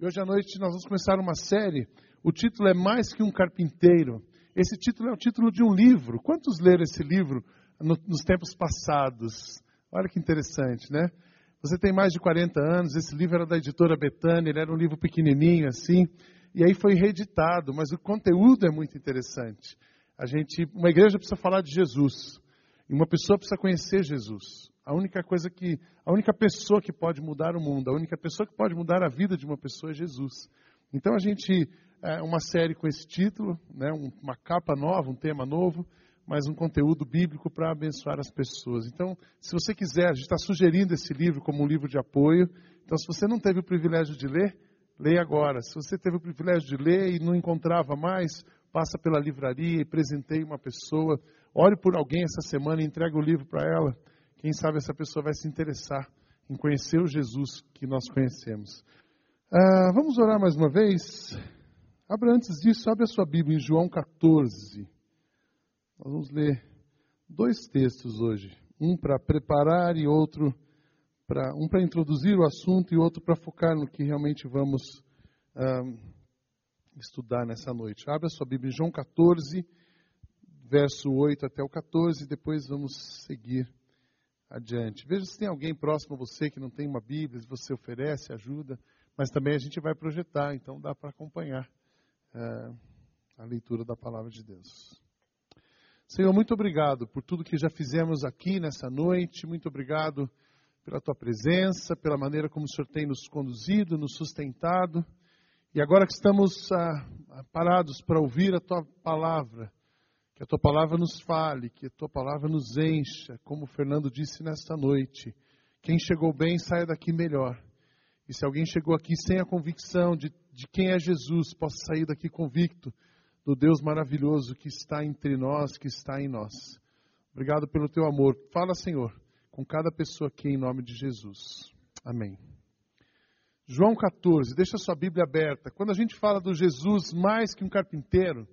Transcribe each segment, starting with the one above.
E hoje à noite nós vamos começar uma série. O título é Mais que um Carpinteiro. Esse título é o título de um livro. Quantos leram esse livro no, nos tempos passados? Olha que interessante, né? Você tem mais de 40 anos, esse livro era da editora Betânia, ele era um livro pequenininho assim, e aí foi reeditado, mas o conteúdo é muito interessante. A gente, uma igreja precisa falar de Jesus, e uma pessoa precisa conhecer Jesus. A única coisa que, a única pessoa que pode mudar o mundo, a única pessoa que pode mudar a vida de uma pessoa é Jesus. Então a gente, é uma série com esse título, né, uma capa nova, um tema novo, mas um conteúdo bíblico para abençoar as pessoas. Então, se você quiser, a gente está sugerindo esse livro como um livro de apoio. Então, se você não teve o privilégio de ler, leia agora. Se você teve o privilégio de ler e não encontrava mais, passa pela livraria e presenteie uma pessoa. Ore por alguém essa semana e entregue o livro para ela. Quem sabe essa pessoa vai se interessar em conhecer o Jesus que nós conhecemos. Ah, vamos orar mais uma vez? Abra antes disso, abre a sua Bíblia em João 14. Nós vamos ler dois textos hoje. Um para preparar e outro para um para introduzir o assunto e outro para focar no que realmente vamos ah, estudar nessa noite. Abra a sua Bíblia em João 14, verso 8 até o 14, depois vamos seguir adiante. Veja se tem alguém próximo a você que não tem uma Bíblia, se você oferece ajuda, mas também a gente vai projetar, então dá para acompanhar é, a leitura da palavra de Deus. Senhor, muito obrigado por tudo que já fizemos aqui nessa noite, muito obrigado pela tua presença, pela maneira como o Senhor tem nos conduzido, nos sustentado. E agora que estamos ah, parados para ouvir a tua palavra, que a tua palavra nos fale, que a tua palavra nos encha, como o Fernando disse nesta noite. Quem chegou bem, saia daqui melhor. E se alguém chegou aqui sem a convicção de, de quem é Jesus, possa sair daqui convicto do Deus maravilhoso que está entre nós, que está em nós. Obrigado pelo teu amor. Fala, Senhor, com cada pessoa aqui em nome de Jesus. Amém. João 14, deixa sua Bíblia aberta. Quando a gente fala do Jesus mais que um carpinteiro,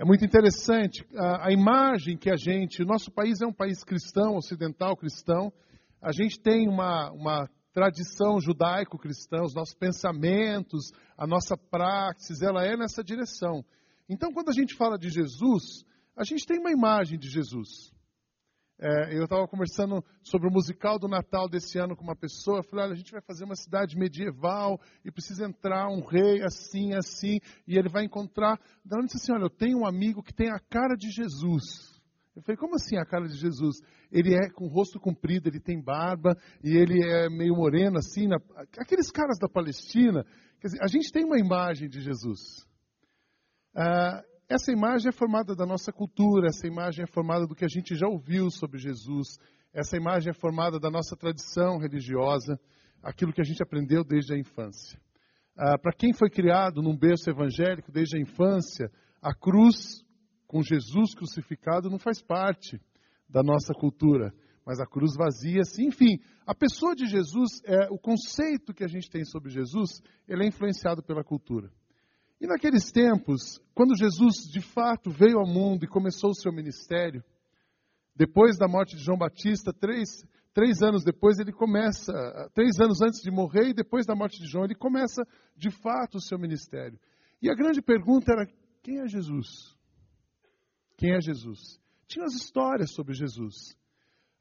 é muito interessante a, a, imagem que a gente, nosso país é um país cristão, ocidental cristão, a gente tem uma, uma tradição judaico-cristã, os nossos pensamentos, a nossa praxis, ela é nessa direção. Então, quando a gente fala de Jesus, a gente tem uma imagem de Jesus. É, eu estava conversando sobre o musical do Natal desse ano com uma pessoa. Eu falei: olha, a gente vai fazer uma cidade medieval e precisa entrar um rei assim, assim, e ele vai encontrar. Daí disse assim: olha, eu tenho um amigo que tem a cara de Jesus. Eu falei: como assim a cara de Jesus? Ele é com o rosto comprido, ele tem barba e ele é meio moreno assim. Na... Aqueles caras da Palestina. Quer dizer, a gente tem uma imagem de Jesus. Ah, essa imagem é formada da nossa cultura, essa imagem é formada do que a gente já ouviu sobre Jesus, essa imagem é formada da nossa tradição religiosa, aquilo que a gente aprendeu desde a infância. Ah, Para quem foi criado num berço evangélico desde a infância, a cruz com Jesus crucificado não faz parte da nossa cultura, mas a cruz vazia, sim. Enfim, a pessoa de Jesus, é o conceito que a gente tem sobre Jesus, ele é influenciado pela cultura. E naqueles tempos, quando Jesus de fato veio ao mundo e começou o seu ministério, depois da morte de João Batista, três, três anos depois, ele começa, três anos antes de morrer e depois da morte de João, ele começa de fato o seu ministério. E a grande pergunta era: quem é Jesus? Quem é Jesus? Tinha as histórias sobre Jesus.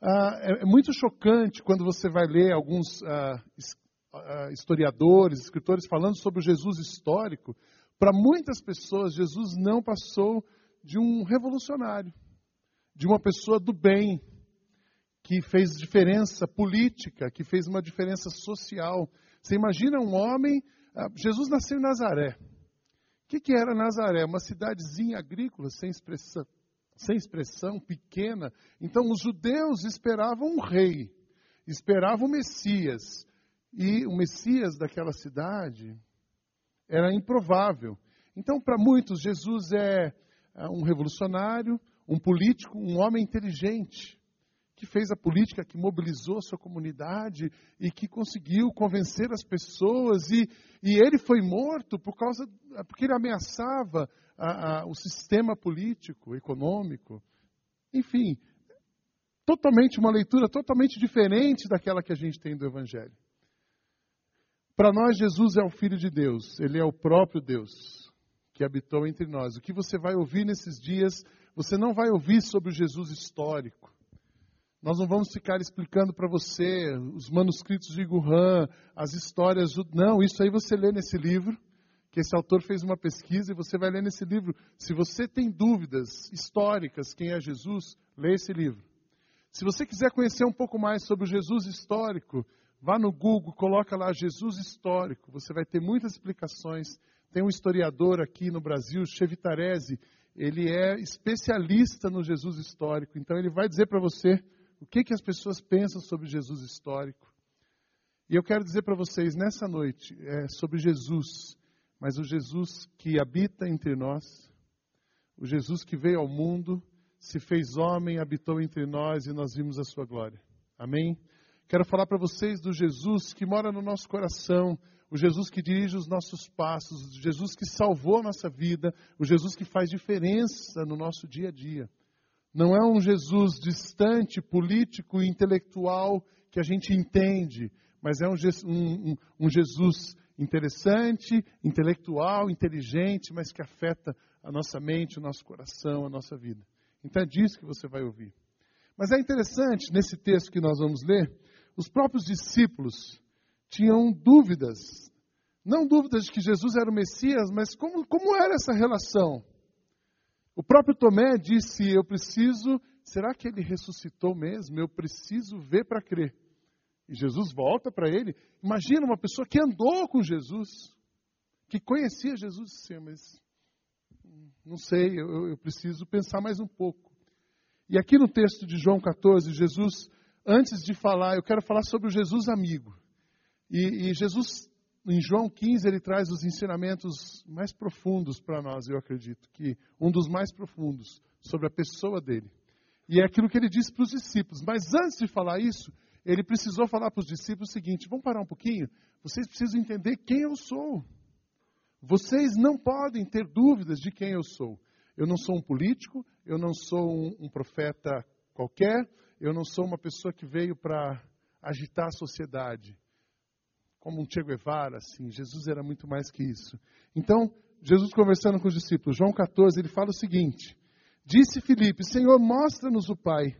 Ah, é, é, muito chocante quando você vai ler alguns ah, ah, historiadores, escritores falando sobre o Jesus histórico, para muitas pessoas, Jesus não passou de um revolucionário, de uma pessoa do bem, que fez diferença política, que fez uma diferença social. Você imagina um homem. Ah, Jesus nasceu em Nazaré. O que, que era Nazaré? Uma cidadezinha agrícola, sem expressão, sem expressão, pequena. Então, os judeus esperavam um rei, esperavam o Messias. E o Messias daquela cidade era improvável. Então, para muitos, Jesus é, é um revolucionário, um político, um homem inteligente, que fez a política, que mobilizou a sua comunidade e que conseguiu convencer as pessoas. E, e ele foi morto por causa, porque ele ameaçava a, a, o sistema político, econômico. Enfim, totalmente uma leitura totalmente diferente daquela que a gente tem do Evangelho. Para nós, Jesus é o Filho de Deus, ele é o próprio Deus que habitou entre nós. O que você vai ouvir nesses dias, você não vai ouvir sobre o Jesus histórico. Nós não vamos ficar explicando para você os manuscritos de Guhan, as histórias. Não, isso aí você lê nesse livro, que esse autor fez uma pesquisa e você vai ler nesse livro. Se você tem dúvidas históricas, quem é Jesus, lê esse livro. Se você quiser conhecer um pouco mais sobre o Jesus histórico, vá no Google, coloca lá Jesus histórico. Você vai ter muitas explicações. Tem um historiador aqui no Brasil, Chevitarese, ele é especialista no Jesus histórico. Então ele vai dizer para você o que, que as pessoas pensam sobre Jesus histórico. E eu quero dizer para vocês nessa noite é sobre Jesus, mas o Jesus que habita entre nós, o Jesus que veio ao mundo, se fez homem, habitou entre nós e nós vimos a sua glória. Amém? Quero falar para vocês do Jesus que mora no nosso coração, o Jesus que dirige os nossos passos, o Jesus que salvou a nossa vida, o Jesus que faz diferença no nosso dia a dia. Não é um Jesus distante, político e intelectual que a gente entende, mas é um, um, um Jesus interessante, intelectual, inteligente, mas que afeta a nossa mente, o nosso coração, a nossa vida. Então é disso que você vai ouvir. Mas é interessante, nesse texto que nós vamos ler, os próprios discípulos tinham dúvidas. Não dúvidas de que Jesus era o Messias, mas como, como era essa relação? O próprio Tomé disse: Eu preciso, será que ele ressuscitou mesmo? Eu preciso ver para crer. E Jesus volta para ele. Imagina uma pessoa que andou com Jesus, que conhecia Jesus, sim, mas não sei, eu, eu preciso pensar mais um pouco. E aqui no texto de João 14, Jesus, antes de falar, eu quero falar sobre o Jesus amigo. E, e Jesus em João 15 ele traz os ensinamentos mais profundos para nós, eu acredito, que um dos mais profundos sobre a pessoa dele. E é aquilo que ele disse para os discípulos. Mas antes de falar isso, ele precisou falar para os discípulos o seguinte: vamos parar um pouquinho? Vocês precisam entender quem eu sou. Vocês não podem ter dúvidas de quem eu sou. Eu não sou um político, eu não sou um, um profeta qualquer, eu não sou uma pessoa que veio para agitar a sociedade como um Che Guevara, assim. Jesus era muito mais que isso. Então, Jesus conversando com os discípulos, João 14, ele fala o seguinte: Disse Filipe, Senhor, mostra-nos o Pai,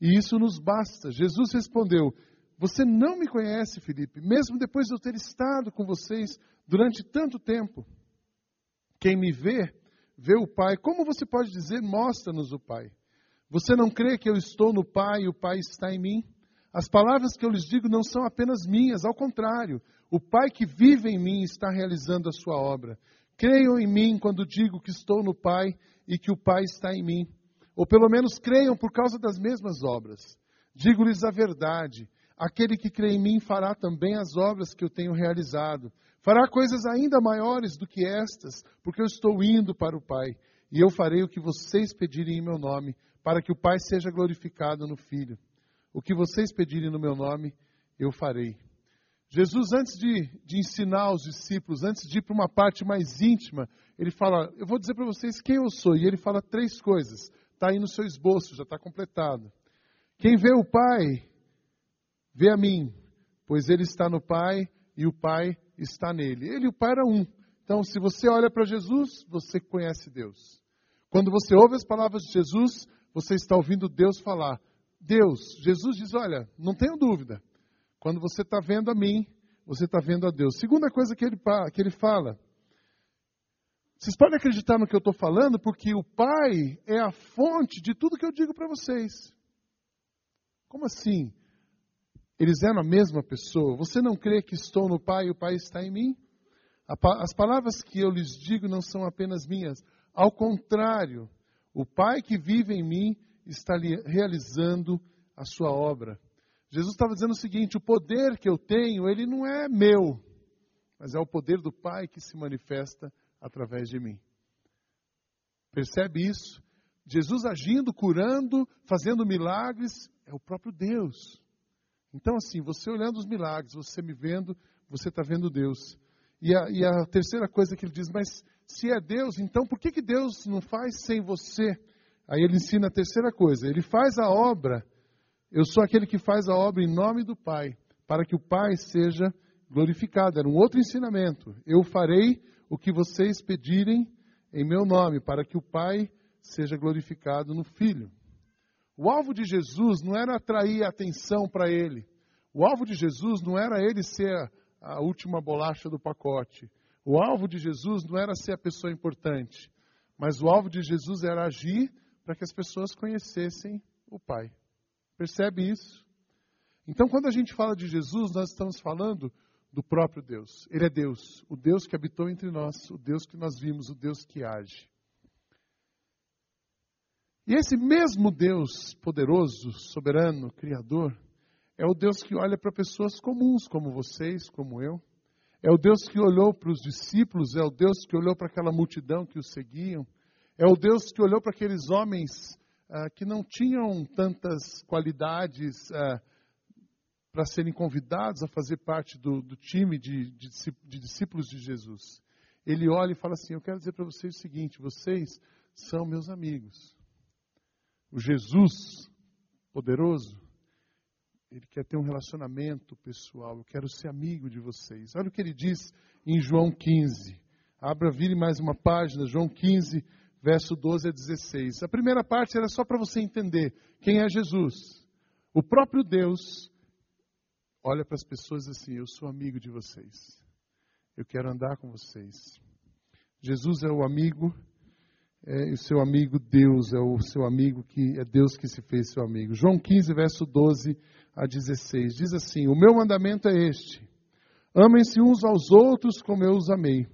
e isso nos basta. Jesus respondeu: Você não me conhece, Filipe, mesmo depois de eu ter estado com vocês durante tanto tempo. Quem me vê, vê o Pai. Como você pode dizer, mostra-nos o Pai? Você não crê que eu estou no Pai e o Pai está em mim? As palavras que eu lhes digo não são apenas minhas, ao contrário, o Pai que vive em mim está realizando a sua obra. Creiam em mim quando digo que estou no Pai e que o Pai está em mim. Ou pelo menos creiam por causa das mesmas obras. Digo-lhes a verdade: aquele que crê em mim fará também as obras que eu tenho realizado. Fará coisas ainda maiores do que estas, porque eu estou indo para o Pai. E eu farei o que vocês pedirem em meu nome, para que o Pai seja glorificado no Filho. O que vocês pedirem no meu nome, eu farei. Jesus, antes de, de ensinar os discípulos, antes de ir para uma parte mais íntima, ele fala: Eu vou dizer para vocês quem eu sou. E ele fala três coisas. Está aí no seu esboço, já está completado. Quem vê o Pai, vê a mim, pois ele está no Pai e o Pai está nele. Ele e o Pai eram um. Então, se você olha para Jesus, você conhece Deus. Quando você ouve as palavras de Jesus, você está ouvindo Deus falar. Deus. Jesus diz: Olha, não tenho dúvida. Quando você está vendo a mim, você está vendo a Deus. Segunda coisa que ele, que ele fala. Vocês podem acreditar no que eu estou falando, porque o Pai é a fonte de tudo que eu digo para vocês. Como assim? Eles eram a mesma pessoa. Você não crê que estou no Pai e o Pai está em mim? As palavras que eu lhes digo não são apenas minhas. Ao contrário, o Pai que vive em mim está realizando a sua obra. Jesus estava dizendo o seguinte: o poder que eu tenho, ele não é meu, mas é o poder do Pai que se manifesta através de mim. Percebe isso? Jesus agindo, curando, fazendo milagres, é o próprio Deus. Então, assim, você olhando os milagres, você me vendo, você está vendo Deus. E a, e a, terceira coisa que ele diz, mas se é Deus, então por que, que Deus não faz sem você? Aí ele ensina a terceira coisa: ele faz a obra, eu sou aquele que faz a obra em nome do Pai, para que o Pai seja glorificado. Era um outro ensinamento. Eu farei o que vocês pedirem em meu nome, para que o Pai seja glorificado no Filho. O alvo de Jesus não era atrair atenção para ele. O alvo de Jesus não era ele ser a última bolacha do pacote. O alvo de Jesus não era ser a pessoa importante. Mas o alvo de Jesus era agir para que as pessoas conhecessem o Pai. Percebe isso? Então, quando a gente fala de Jesus, nós estamos falando do próprio Deus. Ele é Deus, o Deus que habitou entre nós, o Deus que nós vimos, o Deus que age. E esse mesmo Deus poderoso, soberano, criador, é o Deus que olha para pessoas comuns como vocês, como eu. É o Deus que olhou para os discípulos, é o Deus que olhou para aquela multidão que os seguiam. É o Deus que olhou para aqueles homens ah, que não tinham tantas qualidades ah, para serem convidados a fazer parte do, do time de, de, de discípulos de Jesus. Ele olha e fala assim: Eu quero dizer para vocês o seguinte: vocês são meus amigos. O Jesus poderoso, ele quer ter um relacionamento pessoal. Eu quero ser amigo de vocês. Olha o que ele diz em João 15. Abra, vire mais uma página, João 15, verso 12 a 16. A primeira parte era só para você entender quem é Jesus. O próprio Deus olha para as pessoas assim: Eu sou amigo de vocês. Eu quero andar com vocês. Jesus é o amigo, é o seu amigo Deus, é o seu amigo que é Deus que se fez seu amigo. João 15, verso 12 a 16 diz assim: O meu mandamento é este: amem-se uns aos outros como eu os amei.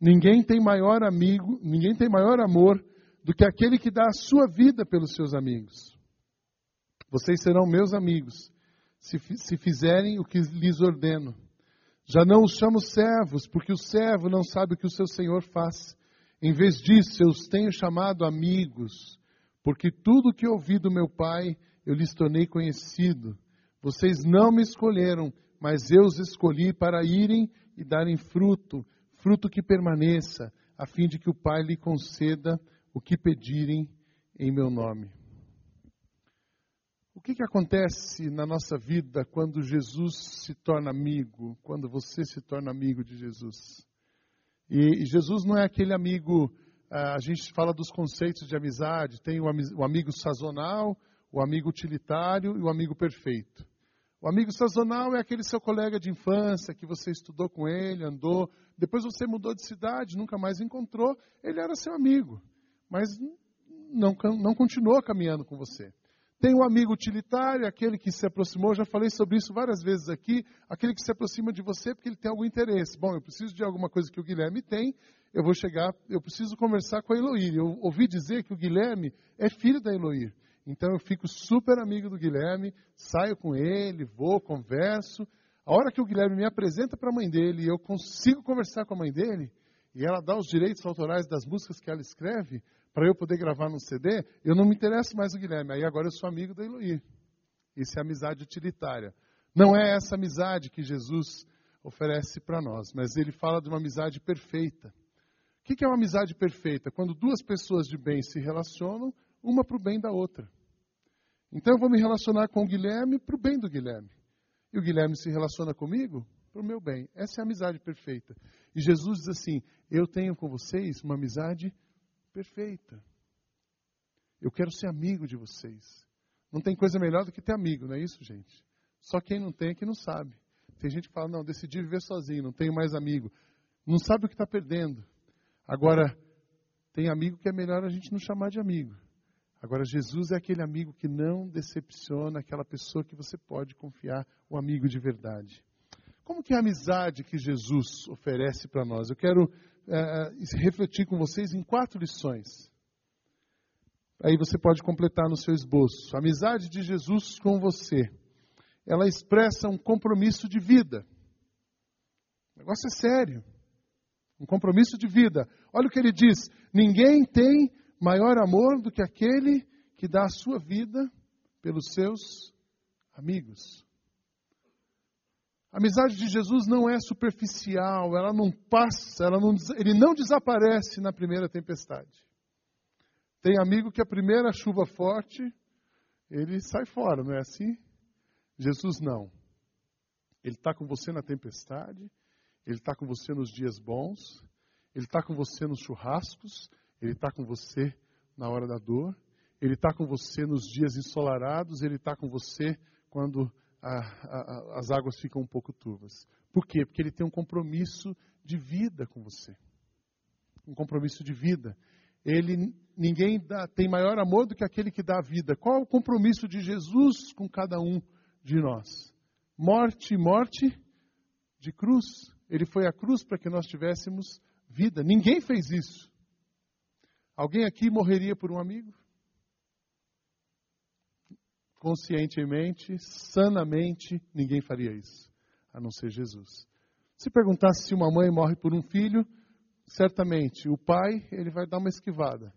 Ninguém tem maior amigo, ninguém tem maior amor do que aquele que dá a sua vida pelos seus amigos. Vocês serão meus amigos se, se fizerem o que lhes ordeno. Já não os chamo servos, porque o servo não sabe o que o seu senhor faz. Em vez disso, eu os tenho chamado amigos, porque tudo que ouvi do meu Pai eu lhes tornei conhecido. Vocês não me escolheram, mas eu os escolhi para irem e darem fruto, fruto que permaneça, a fim de que o Pai lhe conceda o que pedirem em meu nome. O que, que acontece na nossa vida quando Jesus se torna amigo, quando você se torna amigo de Jesus? E, Jesus não é aquele amigo, ah, a gente fala dos conceitos de amizade, tem o, o amigo sazonal, o amigo utilitário e o amigo perfeito. O amigo sazonal é aquele seu colega de infância que você estudou com ele, andou, depois você mudou de cidade, nunca mais encontrou, ele era seu amigo, mas não, não continuou caminhando com você. Tem o um amigo utilitário, aquele que se aproximou, já falei sobre isso várias vezes aqui, aquele que se aproxima de você porque ele tem algum interesse. Bom, eu preciso de alguma coisa que o Guilherme tem, eu vou chegar, eu preciso conversar com a Eloir. Eu ouvi dizer que o Guilherme é filho da Eloir. Então eu fico super amigo do Guilherme, saio com ele, vou, converso. A hora que o Guilherme me apresenta para a mãe dele e eu consigo conversar com a mãe dele, e ela dá os direitos autorais das músicas que ela escreve, para eu poder gravar no CD, eu não me interesso mais no Guilherme. Aí agora eu sou amigo da Eloy. Isso é amizade utilitária. Não é essa amizade que Jesus oferece para nós, mas ele fala de uma amizade perfeita. O que é uma amizade perfeita? Quando duas pessoas de bem se relacionam, uma para o bem da outra. Então eu vou me relacionar com o Guilherme para o bem do Guilherme. E o Guilherme se relaciona comigo para o meu bem. Essa é a amizade perfeita. E Jesus diz assim: Eu tenho com vocês uma amizade perfeita perfeita. Eu quero ser amigo de vocês. Não tem coisa melhor do que ter amigo, não é isso, gente? Só quem não tem é que não sabe. Tem gente que fala, não, decidi viver sozinho, não tenho mais amigo. Não sabe o que está perdendo. Agora, tem amigo que é melhor a gente não chamar de amigo. Agora, Jesus é aquele amigo que não decepciona, aquela pessoa que você pode confiar, o amigo de verdade. Como que é a amizade que Jesus oferece para nós? Eu quero é, refletir com vocês em quatro lições. Aí você pode completar no seu esboço. A amizade de Jesus com você, ela expressa um compromisso de vida. O negócio é sério. Um compromisso de vida. Olha o que ele diz: ninguém tem maior amor do que aquele que dá a sua vida pelos seus amigos. A amizade de Jesus não é superficial, ela não passa, ela não, ele não desaparece na primeira tempestade. Tem amigo que a primeira chuva forte, ele sai fora, não é assim? Jesus não. Ele está com você na tempestade, Ele está com você nos dias bons, Ele está com você nos churrascos, Ele está com você na hora da dor, Ele está com você nos dias ensolarados, Ele está com você quando a, a, as águas ficam um pouco turvas. Por quê? Porque Ele tem um compromisso de vida com você. Um compromisso de vida. Ele, ninguém dá, tem maior amor do que aquele que dá a vida. Qual é o compromisso de Jesus com cada um de nós? Morte, morte de cruz. Ele foi à cruz para que nós tivéssemos vida. Ninguém fez isso. Alguém aqui morreria por um amigo? Conscientemente, sanamente, ninguém faria isso, a não ser Jesus. Se perguntasse se uma mãe morre por um filho, certamente o pai ele vai dar uma esquivada,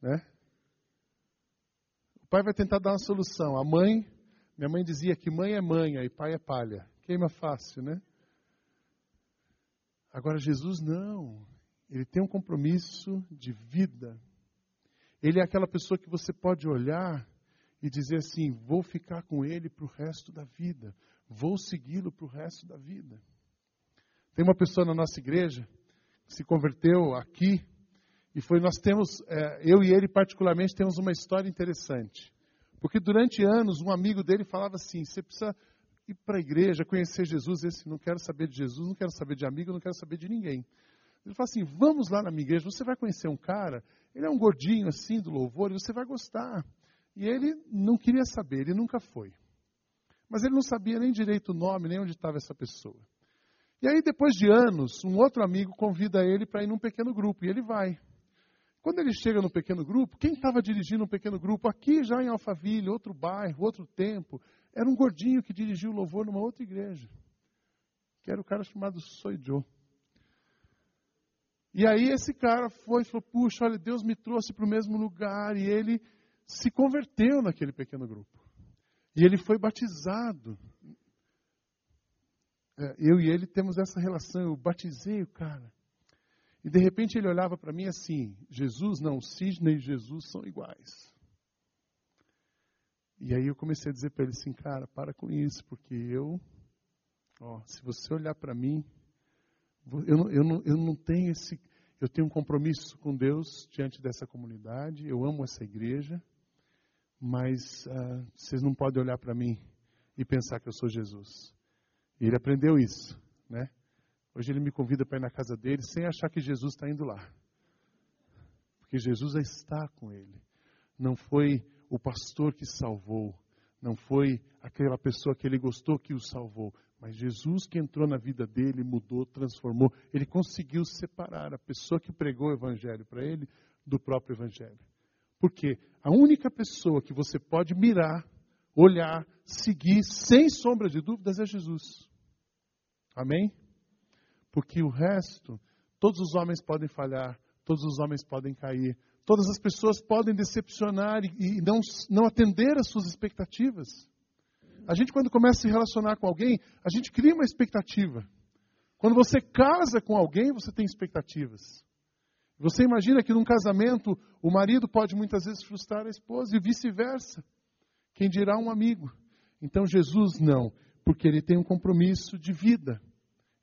né? O pai vai tentar dar uma solução. A mãe, minha mãe dizia que mãe é manha e pai é palha. Queima fácil, né? Agora Jesus não. Ele tem um compromisso de vida. Ele é aquela pessoa que você pode olhar e dizer assim: vou ficar com ele para o resto da vida, vou segui-lo para o resto da vida. Tem uma pessoa na nossa igreja que se converteu aqui e foi. Nós temos, é, eu e ele particularmente temos uma história interessante, porque durante anos um amigo dele falava assim: você precisa ir para a igreja, conhecer Jesus. Esse não quero saber de Jesus, não quero saber de amigo, não quero saber de ninguém. Ele fala assim: vamos lá na minha igreja, você vai conhecer um cara, ele é um gordinho assim do louvor, e você vai gostar. E ele não queria saber, ele nunca foi. Mas ele não sabia nem direito o nome, nem onde estava essa pessoa. E aí, depois de anos, um outro amigo convida ele para ir num pequeno grupo, e ele vai. Quando ele chega no pequeno grupo, quem estava dirigindo um pequeno grupo aqui já em Alphaville, outro bairro, outro tempo, era um gordinho que dirigiu o louvor numa outra igreja, que era o cara chamado Soy Joe. E aí esse cara foi e falou: Puxa, olha, Deus me trouxe para o mesmo lugar. E ele se converteu naquele pequeno grupo. E ele foi batizado. É, eu e ele temos essa relação. Eu batizei o cara. E de repente ele olhava para mim assim: Jesus, não, Sidney e Jesus são iguais. E aí eu comecei a dizer para ele assim: Cara, para com isso, porque eu, ó, se você olhar para mim, eu não, eu, não, eu não tenho esse. Eu tenho um compromisso com Deus diante dessa comunidade, eu amo essa igreja, mas uh, vocês não podem olhar para mim e pensar que eu sou Jesus. E ele aprendeu isso, né? Hoje ele me convida para ir na casa dele sem achar que Jesus está indo lá. Porque Jesus está com ele. Não foi o pastor que salvou, não foi aquela pessoa que ele gostou que o salvou, mas Jesus que entrou na vida dele, mudou, transformou, ele conseguiu separar a pessoa que pregou o evangelho para ele do próprio evangelho. Porque a única pessoa que você pode mirar, olhar, seguir sem sombra de dúvidas é Jesus. Amém? Porque o resto, todos os homens podem falhar, todos os homens podem cair, todas as pessoas podem decepcionar e, não, não atender às suas expectativas. A gente, quando começa a se relacionar com alguém, a gente cria uma expectativa. Quando você casa com alguém, você tem expectativas. Você imagina que num casamento o marido pode muitas vezes frustrar a esposa e vice-versa. Quem dirá um amigo? Então Jesus não, porque ele tem um compromisso de vida.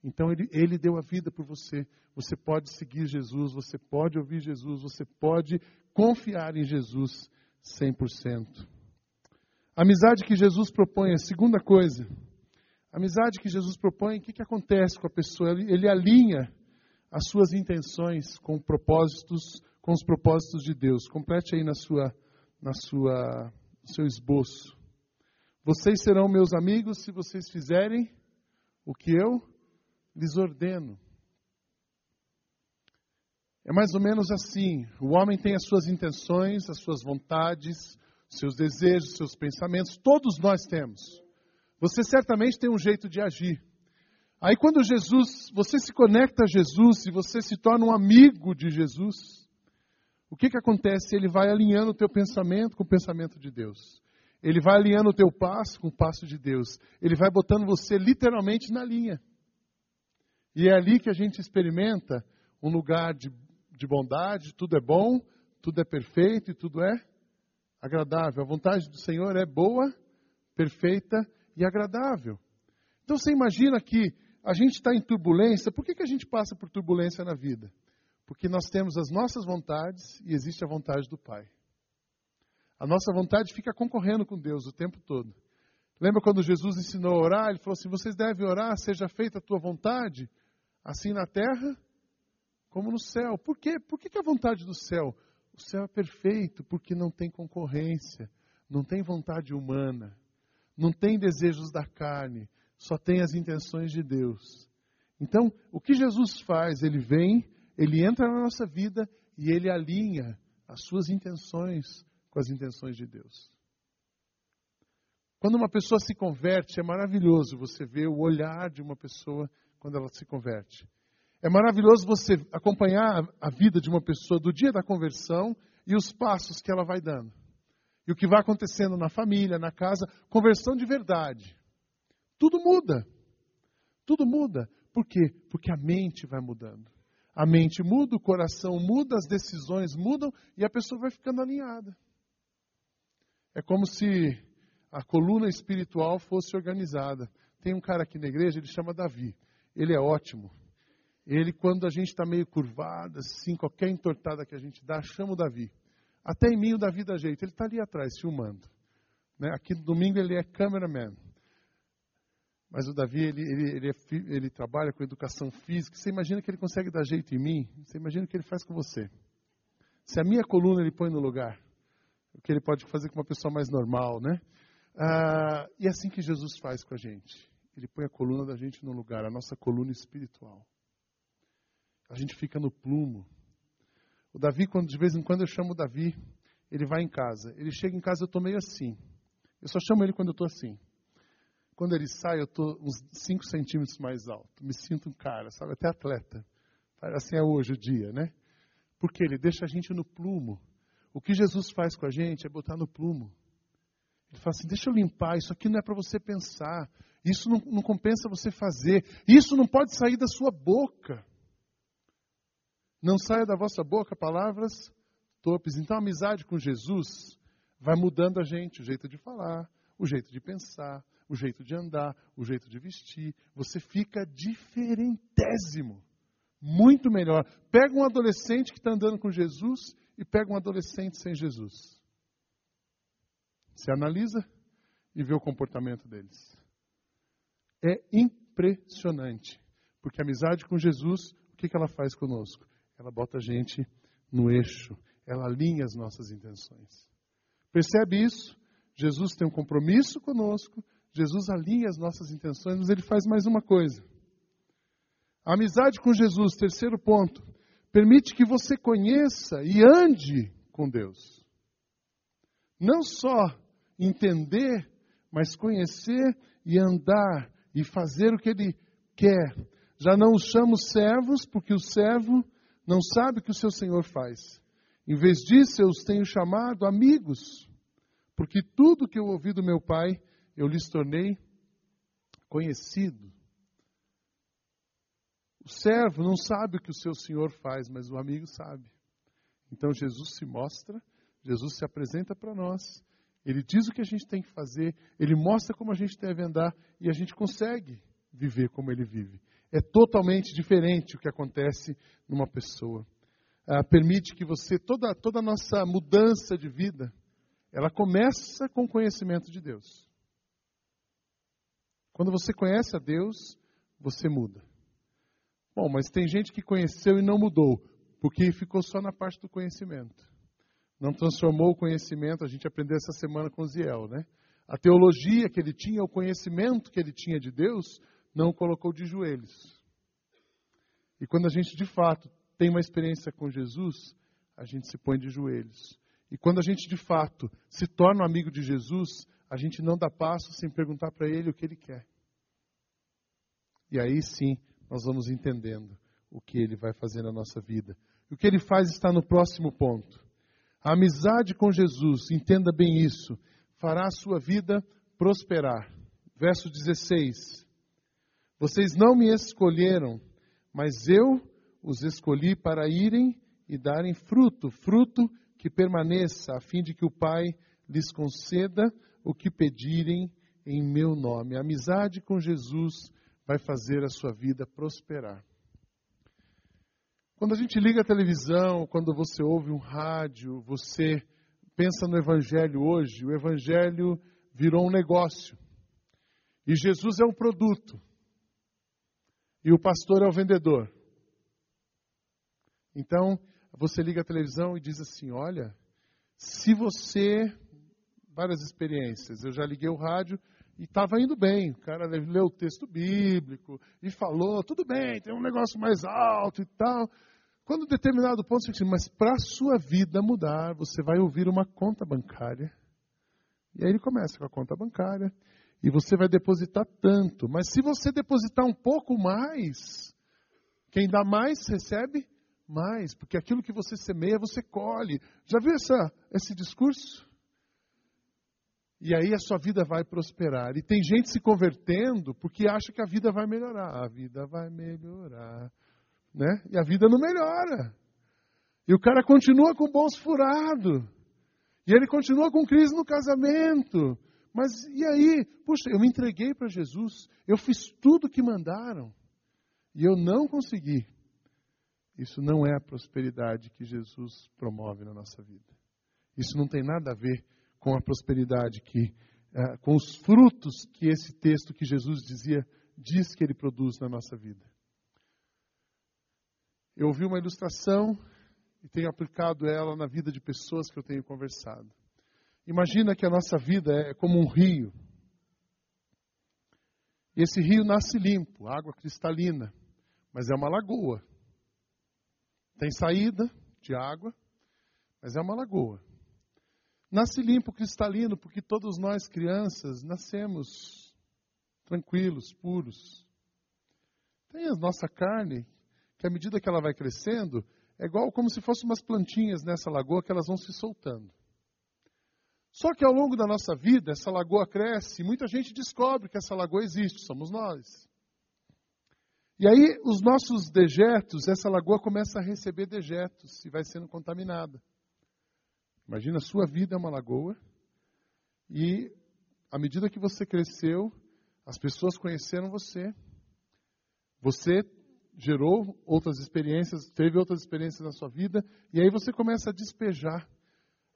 Então ele, ele deu a vida por você. Você pode seguir Jesus, você pode ouvir Jesus, você pode confiar em Jesus 100%. A amizade que Jesus propõe, a segunda coisa, a amizade que Jesus propõe, o que, que acontece com a pessoa? Ele, ele alinha as suas intenções com propósitos, com os propósitos de Deus. Complete aí na sua, na sua, seu esboço. Vocês serão meus amigos se vocês fizerem o que eu lhes ordeno. É mais ou menos assim: o homem tem as suas intenções, as suas vontades, seus desejos, seus pensamentos, todos nós temos. Você certamente tem um jeito de agir. Aí quando Jesus, você se conecta a Jesus e você se torna um amigo de Jesus, o que que acontece? Ele vai alinhando o teu pensamento com o pensamento de Deus. Ele vai alinhando o teu passo com o passo de Deus. Ele vai botando você literalmente na linha. E é ali que a gente experimenta um lugar de, de bondade, tudo é bom, tudo é perfeito e tudo é agradável. A vontade do Senhor é boa, perfeita e agradável. Então você imagina que a gente está em turbulência. Por que, que a gente passa por turbulência na vida? Porque nós temos as nossas vontades e existe a vontade do Pai. A nossa vontade fica concorrendo com Deus o tempo todo. Lembra quando Jesus ensinou a orar? Ele falou assim: vocês devem orar, seja feita a tua vontade, assim na terra como no céu. Por quê? Por que, que a vontade do céu? O céu é perfeito porque não tem concorrência, não tem vontade humana, não tem desejos da carne, só tem as intenções de Deus. Então, o que Jesus faz? Ele vem, ele entra na nossa vida e ele alinha as suas intenções com as intenções de Deus. Quando uma pessoa se converte, é maravilhoso você ver o olhar de uma pessoa quando ela se converte. É maravilhoso você acompanhar a vida de uma pessoa do dia da conversão e os passos que ela vai dando. E o que vai acontecendo na família, na casa, conversão de verdade. Tudo muda. Tudo muda. Por quê? Porque a mente vai mudando. A mente muda, o coração muda, as decisões mudam e a pessoa vai ficando alinhada. É como se a coluna espiritual fosse organizada. Tem um cara aqui na igreja, ele chama Davi. Ele é ótimo. Ele, quando a gente está meio curvado, assim, qualquer entortada que a gente dá, chama o Davi. Até em mim o Davi dá jeito. Ele está ali atrás, filmando. Né? Aqui no domingo ele é cameraman. Mas o Davi, ele, ele, ele, é, ele, trabalha com educação física. Você imagina que ele consegue dar jeito em mim? Você imagina o que ele faz com você? Se a minha coluna ele põe no lugar, o que ele pode fazer com uma pessoa mais normal, né? Ah, e é assim que Jesus faz com a gente. Ele põe a coluna da gente no lugar, a nossa coluna espiritual. A gente fica no plumo. O Davi, quando, de vez em quando eu chamo o Davi, ele vai em casa. Ele chega em casa, eu estou meio assim. Eu só chamo ele quando eu estou assim. Quando ele sai, eu estou uns 5 centímetros mais alto. Me sinto um cara, sabe? Até atleta. Assim é hoje o dia, né? Porque ele deixa a gente no plumo. O que Jesus faz com a gente é botar no plumo. Ele fala assim: deixa eu limpar, isso aqui não é para você pensar, isso não, não compensa você fazer, isso não pode sair da sua boca. Não saia da vossa boca palavras torpes. Então a amizade com Jesus vai mudando a gente, o jeito de falar, o jeito de pensar, o jeito de andar, o jeito de vestir. Você fica diferentésimo. Muito melhor. Pega um adolescente que está andando com Jesus e pega um adolescente sem Jesus. Se analisa e vê o comportamento deles. É impressionante. Porque a amizade com Jesus, o que, que ela faz conosco? Ela bota a gente no eixo. Ela alinha as nossas intenções. Percebe isso? Jesus tem um compromisso conosco. Jesus alinha as nossas intenções, mas ele faz mais uma coisa. A amizade com Jesus, terceiro ponto, permite que você conheça e ande com Deus. Não só entender, mas conhecer e andar e fazer o que Ele quer. Já não os chamo servos, porque o servo não sabe o que o seu Senhor faz. Em vez disso, eu os tenho chamado amigos, porque tudo que eu ouvi do meu Pai, eu lhes tornei conhecido. O servo não sabe o que o seu Senhor faz, mas o amigo sabe. Então Jesus se mostra, Jesus se apresenta para nós, ele diz o que a gente tem que fazer, ele mostra como a gente deve andar e a gente consegue viver como ele vive. É totalmente diferente o que acontece numa pessoa. Ah, permite que você, toda, toda a nossa mudança de vida, ela começa com o conhecimento de Deus. Quando você conhece a Deus, você muda. Bom, mas tem gente que conheceu e não mudou, porque ficou só na parte do conhecimento. Não transformou o conhecimento, a gente aprendeu essa semana com Ziel, né? A teologia que ele tinha, o conhecimento que ele tinha de Deus, não o colocou de joelhos. E quando a gente de fato tem uma experiência com Jesus, a gente se põe de joelhos. E quando a gente de fato se torna um amigo de Jesus, a gente não dá passo sem perguntar para ele o que ele quer. E aí sim, nós vamos entendendo o que ele vai fazer na nossa vida. O que ele faz está no próximo ponto. A amizade com Jesus, entenda bem isso, fará a sua vida prosperar. Verso 16. Vocês não me escolheram, mas eu os escolhi para irem e darem fruto, fruto que permaneça, a fim de que o Pai lhes conceda o que pedirem em meu nome. A amizade com Jesus vai fazer a sua vida prosperar. Quando a gente liga a televisão, quando você ouve um rádio, você pensa no Evangelho hoje, o Evangelho virou um negócio. E Jesus é um produto. E o pastor é o vendedor. Então, você liga a televisão e diz assim: olha, se você. Várias experiências. Eu já liguei o rádio e estava indo bem. O cara leu o texto bíblico e falou: tudo bem, tem um negócio mais alto e tal. Quando determinado ponto você diz, mas para a sua vida mudar, você vai ouvir uma conta bancária. E aí ele começa com a conta bancária. E você vai depositar tanto. Mas se você depositar um pouco mais, quem dá mais recebe mais, porque aquilo que você semeia, você colhe. Já viu essa, esse discurso? E aí a sua vida vai prosperar. E tem gente se convertendo porque acha que a vida vai melhorar. A vida vai melhorar. Né? E a vida não melhora. E o cara continua com o bolso furado. E ele continua com crise no casamento. Mas e aí? Puxa, eu me entreguei para Jesus. Eu fiz tudo o que mandaram. E eu não consegui. Isso não é a prosperidade que Jesus promove na nossa vida. Isso não tem nada a ver com a prosperidade que, uh, com os frutos que esse texto que Jesus dizia, diz que ele produz na nossa vida. Eu ouvi uma ilustração e tenho aplicado ela na vida de pessoas que eu tenho conversado. Imagina que a nossa vida é como um rio. E esse rio nasce limpo, água cristalina, mas é uma lagoa. Tem saída de água, mas é uma lagoa. Nasce limpo, cristalino, porque todos nós, crianças, nascemos tranquilos, puros. Tem a nossa carne, que à medida que ela vai crescendo, é igual como se fossem umas plantinhas nessa lagoa que elas vão se soltando. Só que ao longo da nossa vida, essa lagoa cresce e muita gente descobre que essa lagoa existe, somos nós. E aí, os nossos dejetos, essa lagoa começa a receber dejetos e vai sendo contaminada. Imagina, a sua vida é uma lagoa e, à medida que você cresceu, as pessoas conheceram você. Você gerou outras experiências, teve outras experiências na sua vida, e aí você começa a despejar.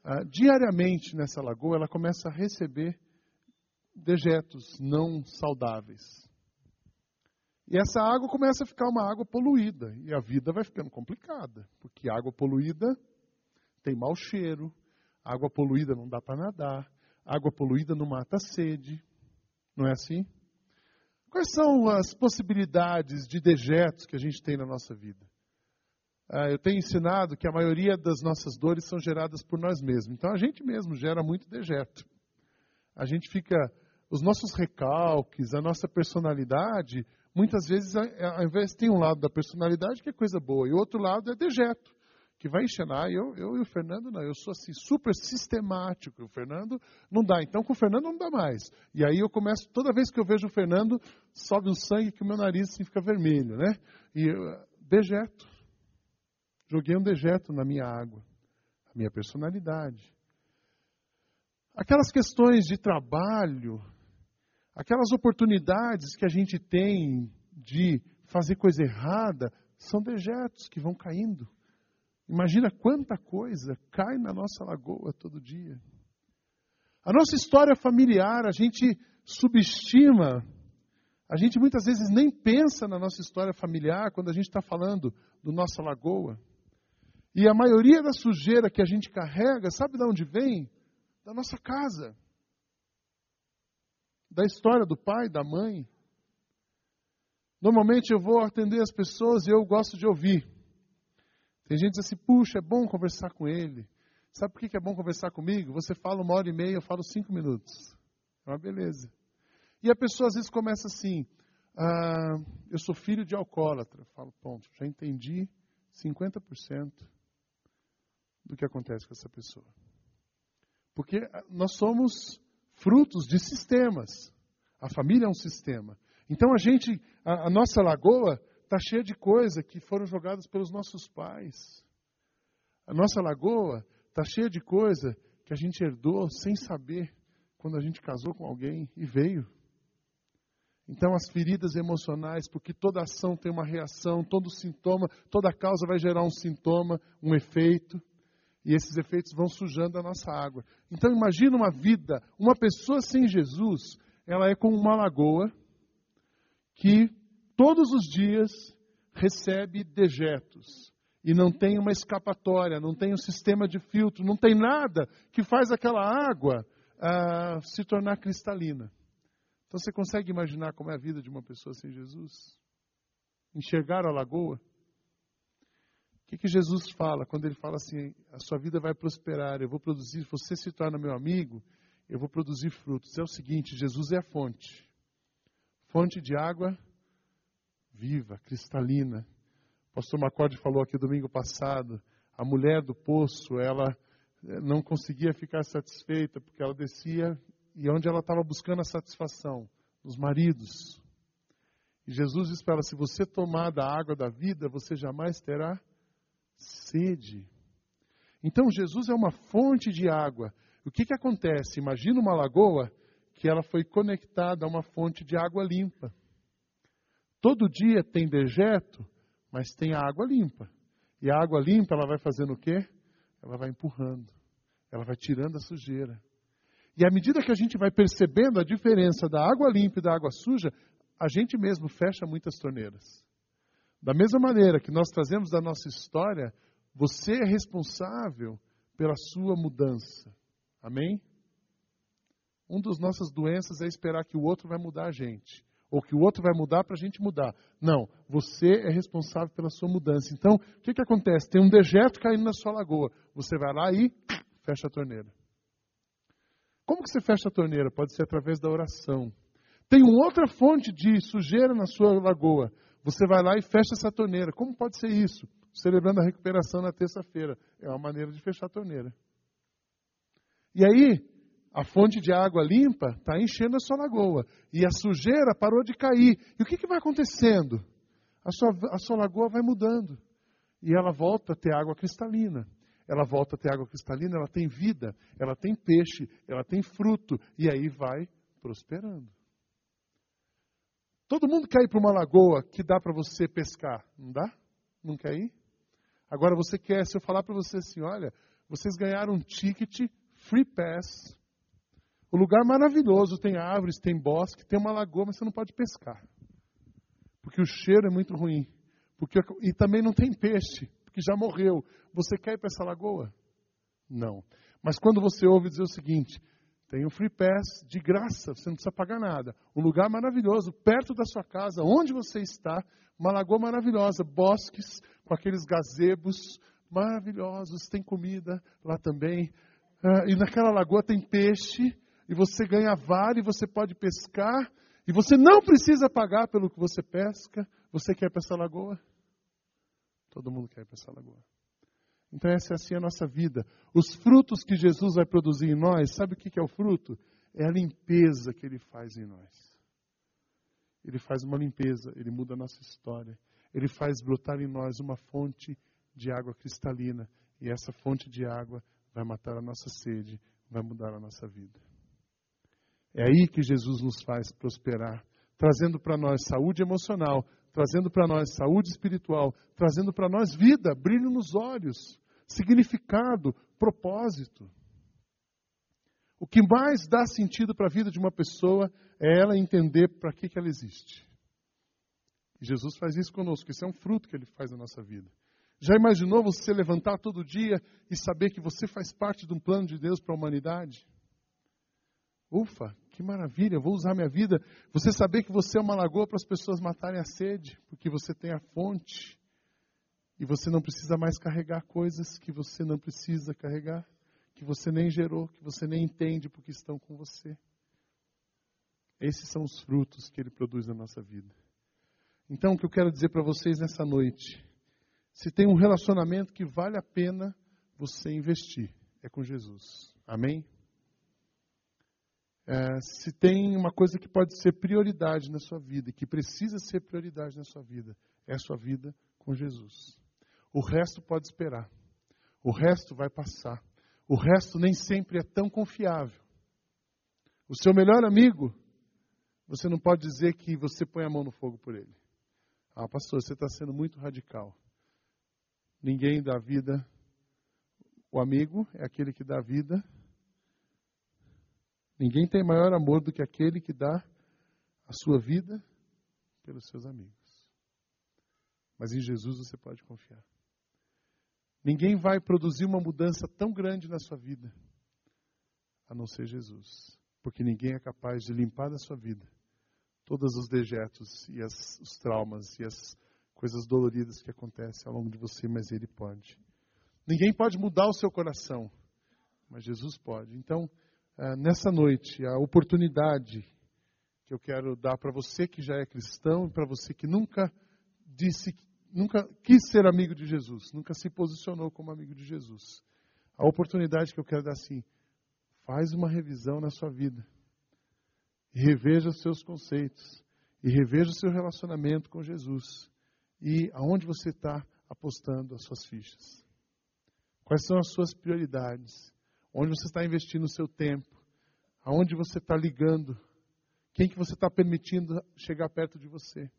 Uh, diariamente nessa lagoa, ela começa a receber dejetos não saudáveis. E essa água começa a ficar uma água poluída. E a vida vai ficando complicada. Porque água poluída tem mau cheiro. Água poluída não dá para nadar. Água poluída não mata a sede. Não é assim? Quais são as possibilidades de dejetos que a gente tem na nossa vida? Ah, eu tenho ensinado que a maioria das nossas dores são geradas por nós mesmos. Então a gente mesmo gera muito dejeto. A gente fica. Os nossos recalques, a nossa personalidade muitas vezes, ao invés tem um lado da personalidade que é coisa boa, e o outro lado é dejeto, que vai enchenar. Eu, eu e o Fernando não, eu sou assim, super sistemático. O Fernando não dá, então com o Fernando não dá mais. E aí eu começo, toda vez que eu vejo o Fernando, sobe um sangue que o meu nariz assim, fica vermelho, né? E eu, dejeto. Joguei um dejeto na minha água, a minha personalidade. Aquelas questões de trabalho, Aquelas oportunidades que a gente tem de fazer coisa errada são dejetos que vão caindo. Imagina quanta coisa cai na nossa lagoa todo dia. A nossa história familiar, a gente subestima, a gente muitas vezes nem pensa na nossa história familiar quando a gente está falando do nossa lagoa. E a maioria da sujeira que a gente carrega, sabe de onde vem? Da nossa casa da história do pai, da mãe. Normalmente eu vou atender as pessoas e eu gosto de ouvir. Tem gente que diz assim, puxa, é bom conversar com ele. Sabe por que é bom conversar comigo? Você fala uma hora e meia, eu falo cinco minutos. É uma beleza. E a pessoa às vezes começa assim, ah, eu sou filho de alcoólatra. Eu falo, ponto, já entendi 50% do que acontece com essa pessoa. Porque nós somos frutos de sistemas. A família é um sistema. Então a gente, a, a nossa lagoa está cheia de coisas que foram jogadas pelos nossos pais. A nossa lagoa está cheia de coisa que a gente herdou sem saber quando a gente casou com alguém e veio. Então, as feridas emocionais, porque toda ação tem uma reação, todo sintoma, toda causa vai gerar um sintoma, um efeito, e esses efeitos vão sujando a nossa água. Então, imagina uma vida, uma pessoa sem Jesus, ela é como uma lagoa que todos os dias recebe dejetos e não tem uma escapatória, não tem um sistema de filtro, não tem nada que faz aquela água ah, se tornar cristalina. Então você consegue imaginar como é a vida de uma pessoa sem Jesus? Enxergar a lagoa? O que, que Jesus fala quando ele fala assim: a sua vida vai prosperar, eu vou produzir, você se torna meu amigo, eu vou produzir frutos. É o seguinte: Jesus é a fonte fonte de água viva, cristalina. O pastor Macorde falou aqui domingo passado, a mulher do poço, ela eh, não conseguia ficar satisfeita porque ela descia e onde ela estava buscando a satisfação? Nos maridos. E Jesus diz para ela: se você tomar da água da vida, você jamais terá sede. Então Jesus é uma fonte de água. O que, que acontece? Imagina uma lagoa que ela foi conectada a uma fonte de água limpa. Todo dia tem dejeto, mas tem água limpa. E a água limpa, ela vai fazendo o quê? Ela vai empurrando. Ela vai tirando a sujeira. E à medida que a gente vai percebendo a diferença da água limpa e da água suja, a gente mesmo fecha muitas torneiras. Da mesma maneira que nós trazemos da nossa história, você é responsável pela sua mudança. Amém? Um das nossas doenças é esperar que o outro vai mudar a gente. Ou que o outro vai mudar para a gente mudar. Não, você é responsável pela sua mudança. Então, o que, que acontece? Tem um dejeto caindo na sua lagoa. Você vai lá e fecha a torneira. Como que você fecha a torneira? Pode ser através da oração. Tem uma outra fonte de sujeira na sua lagoa. Você vai lá e fecha essa torneira. Como pode ser isso? Celebrando a recuperação na terça-feira. É uma maneira de fechar a torneira. E aí, a fonte de água limpa está enchendo a sua lagoa. E a sujeira parou de cair. E o que, que vai acontecendo? A sua, a sua lagoa vai mudando. E ela volta a ter água cristalina ela volta a ter água cristalina, ela tem vida, ela tem peixe, ela tem fruto, e aí vai prosperando. Todo mundo quer ir para uma lagoa que dá para você pescar, não dá? Não quer ir? Agora você quer, se eu falar para você assim, olha, vocês ganharam um ticket free pass. O lugar maravilhoso, tem árvores, tem bosque, tem uma lagoa, mas você não pode pescar. Porque o cheiro é muito ruim. Porque, e também não tem peixe que já morreu. Você quer ir para essa lagoa? Não. Mas quando você ouve dizer o seguinte: tem um free pass de graça, você não precisa pagar nada. Um lugar maravilhoso, perto da sua casa, onde você está, uma lagoa maravilhosa, bosques com aqueles gazebos maravilhosos, tem comida lá também. Uh, e naquela lagoa tem peixe, e você ganha vale, você pode pescar, e você não precisa pagar pelo que você pesca. Você quer ir para essa lagoa? Todo mundo quer ir para essa lagoa. Então, essa é assim a nossa vida. Os frutos que Jesus vai produzir em nós, sabe o que é o fruto? É a limpeza que ele faz em nós. Ele faz uma limpeza, ele muda a nossa história. Ele faz brotar em nós uma fonte de água cristalina. E essa fonte de água vai matar a nossa sede, vai mudar a nossa vida. É aí que Jesus nos faz prosperar, trazendo para nós saúde emocional, trazendo para nós saúde espiritual, trazendo para nós vida, brilho nos olhos, significado, propósito. O que mais dá sentido para a vida de uma pessoa é ela entender para que, que ela existe. E Jesus faz isso conosco, isso é um fruto que ele faz na nossa vida. Já imaginou você levantar todo dia e saber que você faz parte de um plano de Deus para a humanidade? Ufa, que maravilha, vou usar minha vida. Você saber que você é uma lagoa para as pessoas matarem a sede, porque você tem a fonte. E você não precisa mais carregar coisas que você não precisa carregar, que você nem gerou, que você nem entende porque estão com você. Esses são os frutos que ele produz na nossa vida. Então, o que eu quero dizer para vocês nessa noite, se tem um relacionamento que vale a pena você investir, é com Jesus. Amém? É, se tem uma coisa que pode ser prioridade na sua vida, que precisa ser prioridade na sua vida, é a sua vida com Jesus. O resto pode esperar. O resto vai passar. O resto nem sempre é tão confiável. O seu melhor amigo, você não pode dizer que você põe a mão no fogo por ele. Ah, pastor, você está sendo muito radical. Ninguém dá vida. O amigo é aquele que dá vida. Ninguém tem maior amor do que aquele que dá a sua vida pelos seus amigos. Mas em Jesus você pode confiar. Ninguém vai produzir uma mudança tão grande na sua vida a não ser Jesus. Porque ninguém é capaz de limpar da sua vida todos os dejetos e as, os traumas e as coisas doloridas que acontecem ao longo de você, mas Ele pode. Ninguém pode mudar o seu coração, mas Jesus pode. Então, eh, nessa noite, a oportunidade que eu quero dar para você que já é cristão e para você que nunca disse, nunca quis ser amigo de Jesus, nunca se posicionou como amigo de Jesus. A oportunidade que eu quero dar assim, faz uma revisão na sua vida. E reveja os seus conceitos. E reveja o seu relacionamento com Jesus e aonde você está apostando as suas fichas. Quais são as suas prioridades? Onde você está investindo o seu tempo? Aonde você está ligando? Quem que você está permitindo chegar perto de você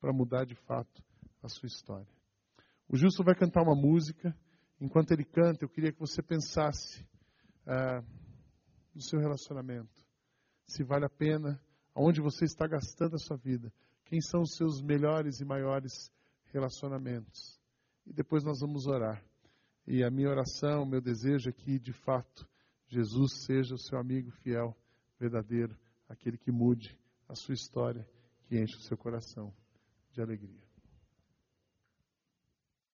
para mudar de fato a sua história? O Justo vai cantar uma música. Enquanto ele canta, eu queria que você pensasse ah, no seu relacionamento. Se vale a pena, aonde você está gastando a sua vida. Quem são os seus melhores e maiores relacionamentos? E depois nós vamos orar. E a minha oração, o meu desejo é que, de fato, Jesus seja o seu amigo fiel, verdadeiro, aquele que mude a sua história, que enche o seu coração de alegria.